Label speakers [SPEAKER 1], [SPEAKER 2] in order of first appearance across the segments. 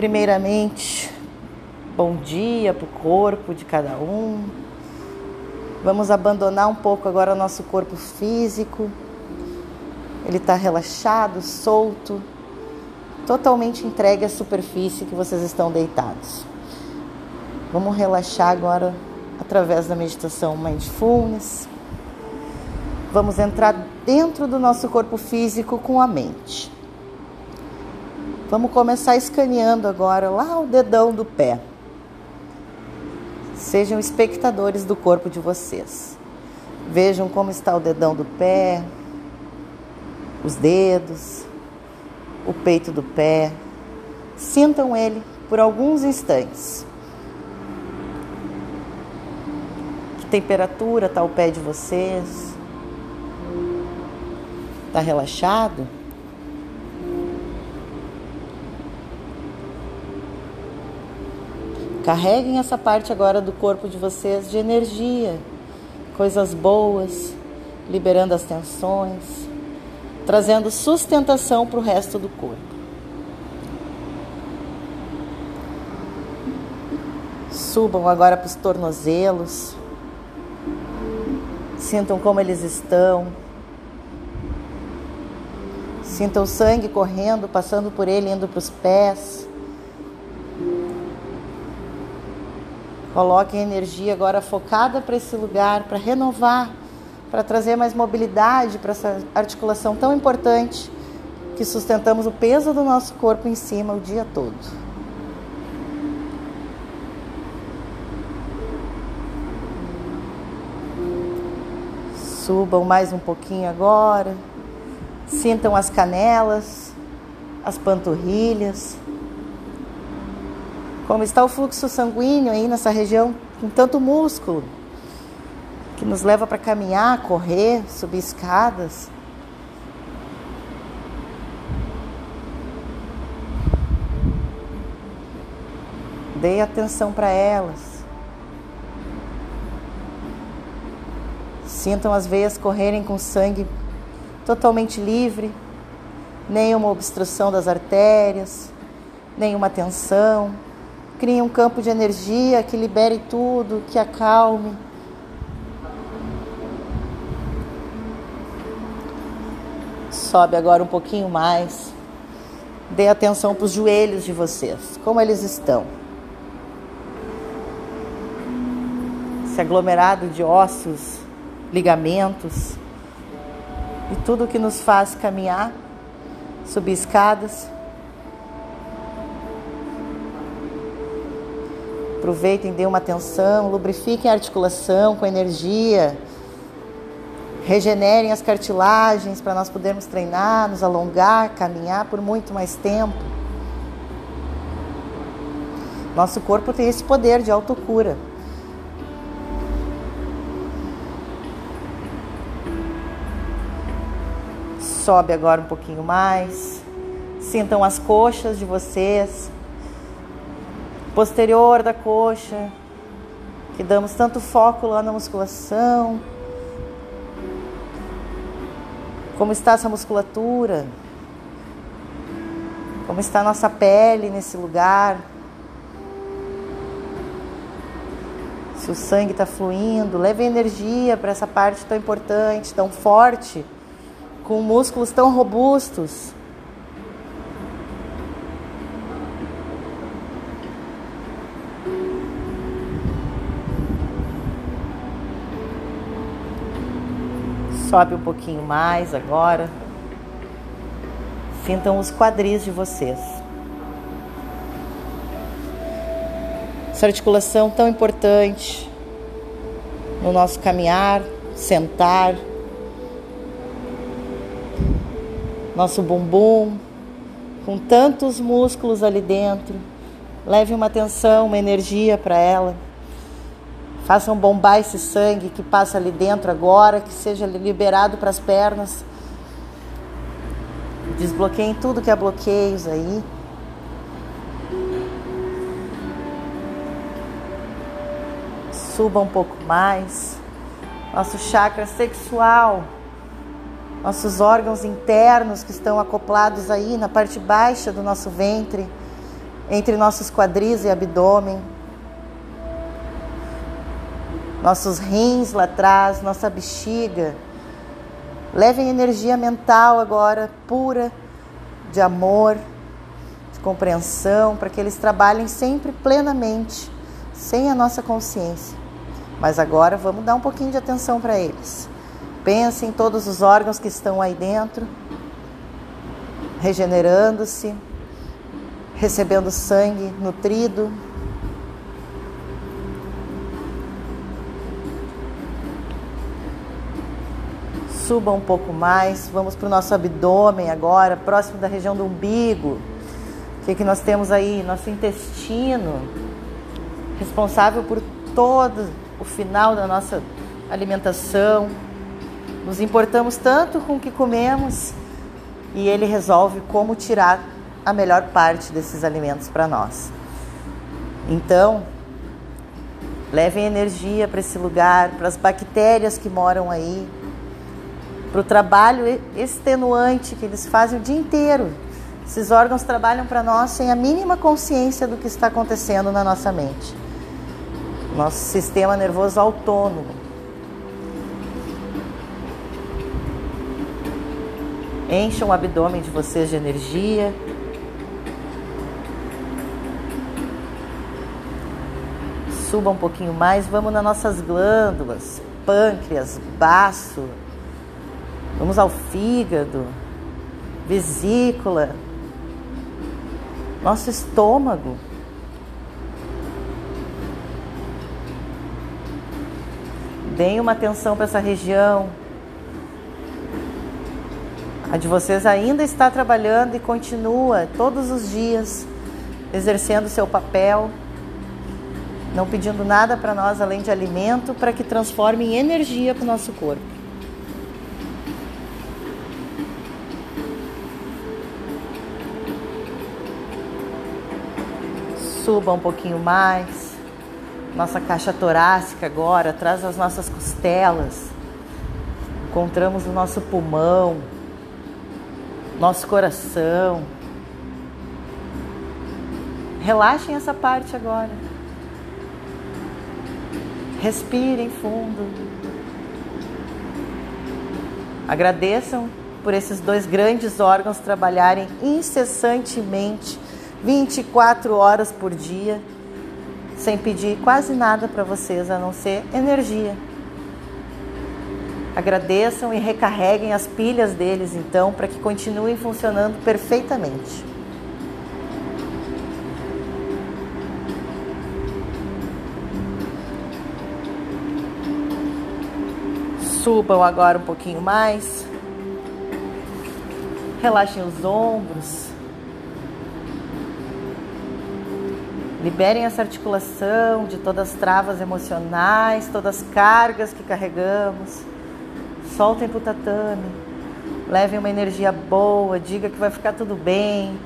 [SPEAKER 1] Primeiramente, bom dia para o corpo de cada um. Vamos abandonar um pouco agora o nosso corpo físico. Ele está relaxado, solto, totalmente entregue à superfície que vocês estão deitados. Vamos relaxar agora através da meditação Mindfulness. Vamos entrar dentro do nosso corpo físico com a mente. Vamos começar escaneando agora lá o dedão do pé. Sejam espectadores do corpo de vocês. Vejam como está o dedão do pé, os dedos, o peito do pé. Sintam ele por alguns instantes. Que temperatura está o pé de vocês? Está relaxado? Carreguem essa parte agora do corpo de vocês de energia, coisas boas, liberando as tensões, trazendo sustentação para o resto do corpo. Subam agora para os tornozelos, sintam como eles estão. Sintam o sangue correndo, passando por ele, indo para os pés. Coloquem energia agora focada para esse lugar, para renovar, para trazer mais mobilidade para essa articulação tão importante que sustentamos o peso do nosso corpo em cima o dia todo. Subam mais um pouquinho agora. Sintam as canelas, as panturrilhas. Como está o fluxo sanguíneo aí nessa região com tanto músculo que nos leva para caminhar, correr, subir escadas. Dê atenção para elas. Sintam as veias correrem com sangue totalmente livre, nenhuma obstrução das artérias, nenhuma tensão. Crie um campo de energia que libere tudo, que acalme. Sobe agora um pouquinho mais. Dê atenção para os joelhos de vocês, como eles estão. Esse aglomerado de ossos, ligamentos e tudo que nos faz caminhar, subir escadas. Aproveitem, dêem uma atenção, lubrifiquem a articulação com energia, regenerem as cartilagens para nós podermos treinar, nos alongar, caminhar por muito mais tempo. Nosso corpo tem esse poder de autocura. Sobe agora um pouquinho mais. Sintam as coxas de vocês posterior da coxa, que damos tanto foco lá na musculação. Como está essa musculatura? Como está a nossa pele nesse lugar? Se o sangue está fluindo, leve energia para essa parte tão importante, tão forte, com músculos tão robustos. Sobe um pouquinho mais agora. Sintam os quadris de vocês. Essa articulação tão importante no nosso caminhar, sentar, nosso bumbum, com tantos músculos ali dentro. Leve uma atenção, uma energia para ela. Façam bombar esse sangue que passa ali dentro agora, que seja liberado para as pernas. Desbloqueiem tudo que é bloqueios aí. Suba um pouco mais. Nosso chakra sexual, nossos órgãos internos que estão acoplados aí na parte baixa do nosso ventre, entre nossos quadris e abdômen, nossos rins lá atrás, nossa bexiga. Levem energia mental agora pura de amor, de compreensão, para que eles trabalhem sempre plenamente, sem a nossa consciência. Mas agora vamos dar um pouquinho de atenção para eles. Pense em todos os órgãos que estão aí dentro, regenerando-se, recebendo sangue nutrido. Suba um pouco mais, vamos para o nosso abdômen agora, próximo da região do umbigo. O que, que nós temos aí? Nosso intestino, responsável por todo o final da nossa alimentação. Nos importamos tanto com o que comemos e ele resolve como tirar a melhor parte desses alimentos para nós. Então, levem energia para esse lugar, para as bactérias que moram aí, para o trabalho extenuante que eles fazem o dia inteiro. Esses órgãos trabalham para nós sem a mínima consciência do que está acontecendo na nossa mente. Nosso sistema nervoso autônomo. Encham o abdômen de vocês de energia. Suba um pouquinho mais, vamos nas nossas glândulas, pâncreas, baço. Vamos ao fígado, vesícula, nosso estômago. Deem uma atenção para essa região. A de vocês ainda está trabalhando e continua todos os dias exercendo seu papel não pedindo nada para nós além de alimento para que transforme em energia para o nosso corpo. Suba um pouquinho mais. Nossa caixa torácica agora, atrás das nossas costelas. Encontramos o nosso pulmão, nosso coração. Relaxem essa parte agora. Respirem fundo. Agradeçam por esses dois grandes órgãos trabalharem incessantemente, 24 horas por dia, sem pedir quase nada para vocês a não ser energia. Agradeçam e recarreguem as pilhas deles então para que continuem funcionando perfeitamente. Subam agora um pouquinho mais. Relaxem os ombros. Liberem essa articulação de todas as travas emocionais, todas as cargas que carregamos. Soltem para o tatame. Levem uma energia boa. Diga que vai ficar tudo bem.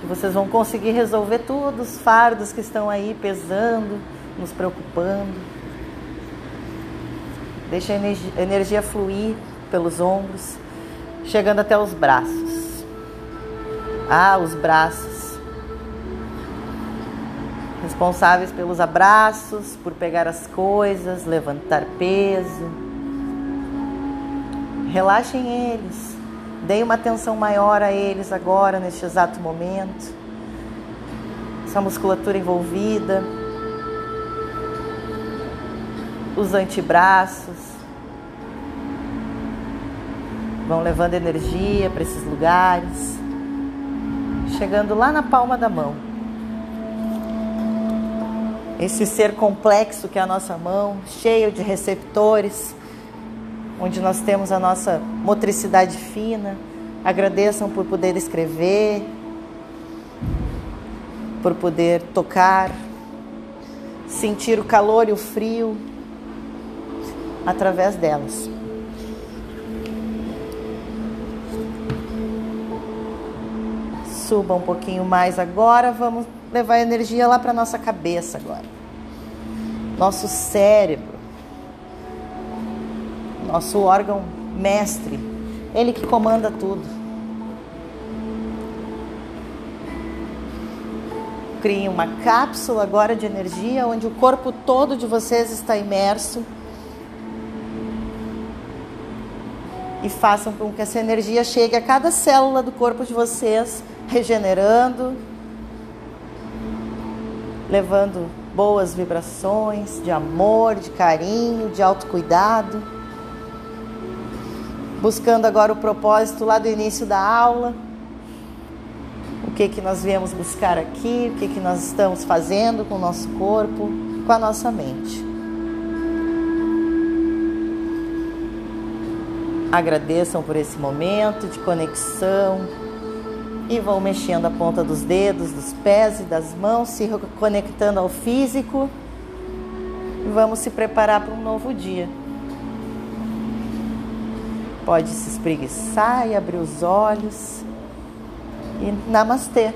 [SPEAKER 1] Que vocês vão conseguir resolver todos os fardos que estão aí pesando, nos preocupando. Deixa a energia, fluir pelos ombros, chegando até os braços. Ah, os braços. Responsáveis pelos abraços, por pegar as coisas, levantar peso. Relaxem eles. Deem uma atenção maior a eles agora, neste exato momento. Essa musculatura envolvida os antebraços. Vão levando energia para esses lugares, chegando lá na palma da mão. Esse ser complexo que é a nossa mão, cheio de receptores, onde nós temos a nossa motricidade fina. Agradeçam por poder escrever, por poder tocar, sentir o calor e o frio através delas. Suba um pouquinho mais agora, vamos levar energia lá para nossa cabeça agora. Nosso cérebro, nosso órgão mestre, ele que comanda tudo. criem uma cápsula agora de energia onde o corpo todo de vocês está imerso. E façam com que essa energia chegue a cada célula do corpo de vocês, regenerando, levando boas vibrações de amor, de carinho, de autocuidado. Buscando agora o propósito lá do início da aula. O que que nós viemos buscar aqui, o que que nós estamos fazendo com o nosso corpo, com a nossa mente. Agradeçam por esse momento de conexão, e vão mexendo a ponta dos dedos, dos pés e das mãos, se conectando ao físico. E vamos se preparar para um novo dia. Pode se espreguiçar e abrir os olhos. E namastê.